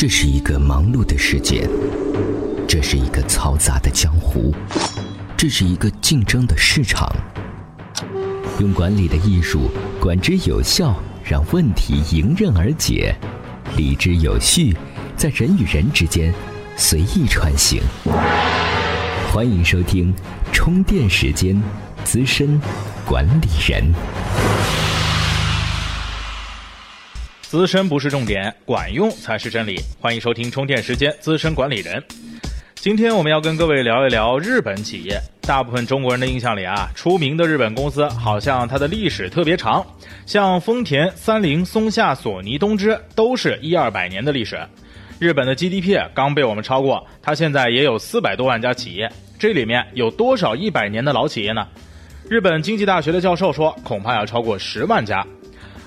这是一个忙碌的世界，这是一个嘈杂的江湖，这是一个竞争的市场。用管理的艺术，管之有效，让问题迎刃而解；理之有序，在人与人之间随意穿行。欢迎收听充电时间资深管理人。资深不是重点，管用才是真理。欢迎收听充电时间资深管理人。今天我们要跟各位聊一聊日本企业。大部分中国人的印象里啊，出名的日本公司好像它的历史特别长，像丰田、三菱、松下、索尼、东芝都是一二百年的历史。日本的 GDP 刚被我们超过，它现在也有四百多万家企业，这里面有多少一百年的老企业呢？日本经济大学的教授说，恐怕要超过十万家。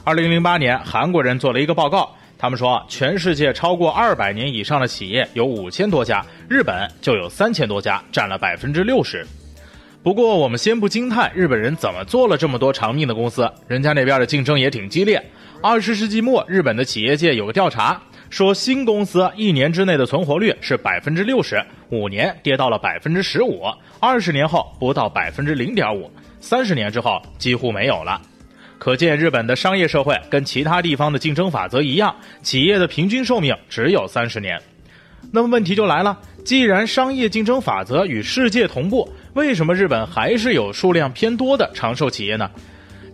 二零零八年，韩国人做了一个报告，他们说全世界超过二百年以上的企业有五千多家，日本就有三千多家，占了百分之六十。不过我们先不惊叹日本人怎么做了这么多长命的公司，人家那边的竞争也挺激烈。二十世纪末，日本的企业界有个调查，说新公司一年之内的存活率是百分之六十，五年跌到了百分之十五，二十年后不到百分之零点五，三十年之后几乎没有了。可见，日本的商业社会跟其他地方的竞争法则一样，企业的平均寿命只有三十年。那么问题就来了，既然商业竞争法则与世界同步，为什么日本还是有数量偏多的长寿企业呢？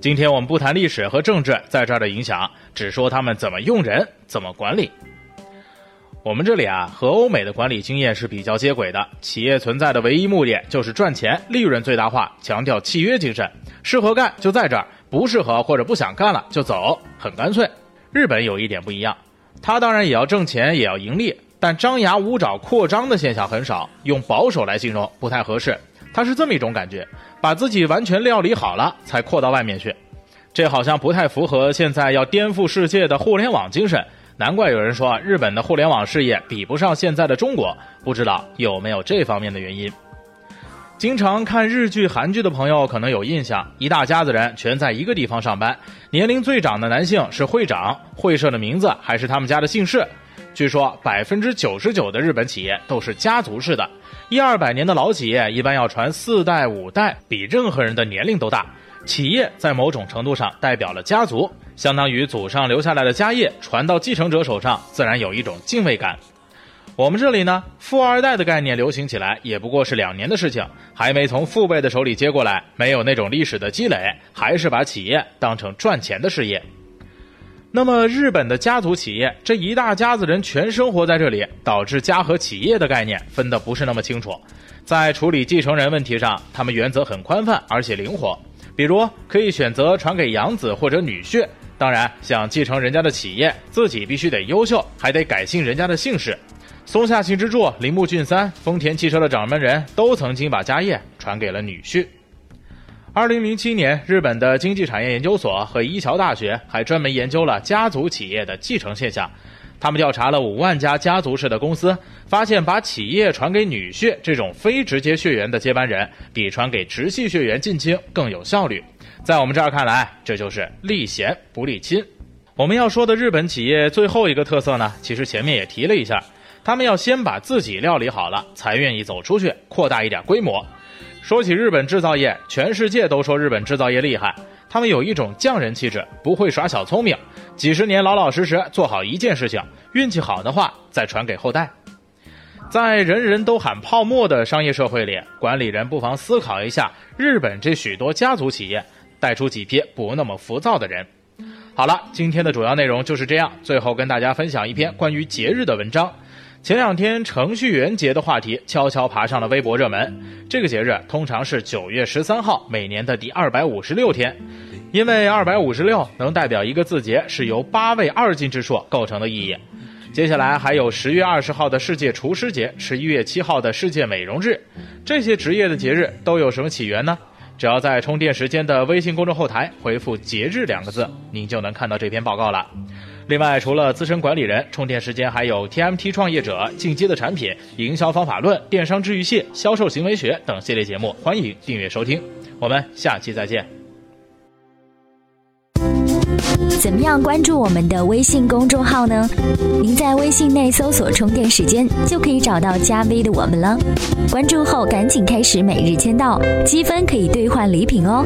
今天我们不谈历史和政治在这儿的影响，只说他们怎么用人，怎么管理。我们这里啊，和欧美的管理经验是比较接轨的。企业存在的唯一目的就是赚钱，利润最大化，强调契约精神，适合干就在这儿。不适合或者不想干了就走，很干脆。日本有一点不一样，他当然也要挣钱，也要盈利，但张牙舞爪扩张的现象很少，用保守来形容不太合适。他是这么一种感觉，把自己完全料理好了才扩到外面去，这好像不太符合现在要颠覆世界的互联网精神。难怪有人说日本的互联网事业比不上现在的中国，不知道有没有这方面的原因。经常看日剧、韩剧的朋友可能有印象，一大家子人全在一个地方上班，年龄最长的男性是会长，会社的名字还是他们家的姓氏。据说百分之九十九的日本企业都是家族式的，一二百年的老企业一般要传四代五代，比任何人的年龄都大。企业在某种程度上代表了家族，相当于祖上留下来的家业传到继承者手上，自然有一种敬畏感。我们这里呢，富二代的概念流行起来也不过是两年的事情，还没从父辈的手里接过来，没有那种历史的积累，还是把企业当成赚钱的事业。那么日本的家族企业，这一大家子人全生活在这里，导致家和企业的概念分得不是那么清楚。在处理继承人问题上，他们原则很宽泛而且灵活，比如可以选择传给养子或者女婿，当然想继承人家的企业，自己必须得优秀，还得改姓人家的姓氏。松下幸之助、铃木俊三、丰田汽车的掌门人都曾经把家业传给了女婿。二零零七年，日本的经济产业研究所和一桥大学还专门研究了家族企业的继承现象。他们调查了五万家家族式的公司，发现把企业传给女婿这种非直接血缘的接班人，比传给直系血缘近亲更有效率。在我们这儿看来，这就是立贤不立亲。我们要说的日本企业最后一个特色呢，其实前面也提了一下。他们要先把自己料理好了，才愿意走出去扩大一点规模。说起日本制造业，全世界都说日本制造业厉害。他们有一种匠人气质，不会耍小聪明，几十年老老实实做好一件事情，运气好的话再传给后代。在人人都喊泡沫的商业社会里，管理人不妨思考一下日本这许多家族企业，带出几批不那么浮躁的人。好了，今天的主要内容就是这样。最后跟大家分享一篇关于节日的文章。前两天程序员节的话题悄悄爬上了微博热门。这个节日通常是九月十三号，每年的第二百五十六天，因为二百五十六能代表一个字节是由八位二进制数构成的意义。接下来还有十月二十号的世界厨师节，十一月七号的世界美容日。这些职业的节日都有什么起源呢？只要在充电时间的微信公众后台回复“节日”两个字，您就能看到这篇报告了。另外除了资深管理人充电时间还有 tmt 创业者进阶的产品营销方法论电商治愈系销售行为学等系列节目欢迎订阅收听。我们下期再见。怎么样关注我们的微信公众号呢？您在微信内搜索充电时间就可以找到加 v 的我们了。关注后赶紧开始每日签到积分可以兑换礼品哦。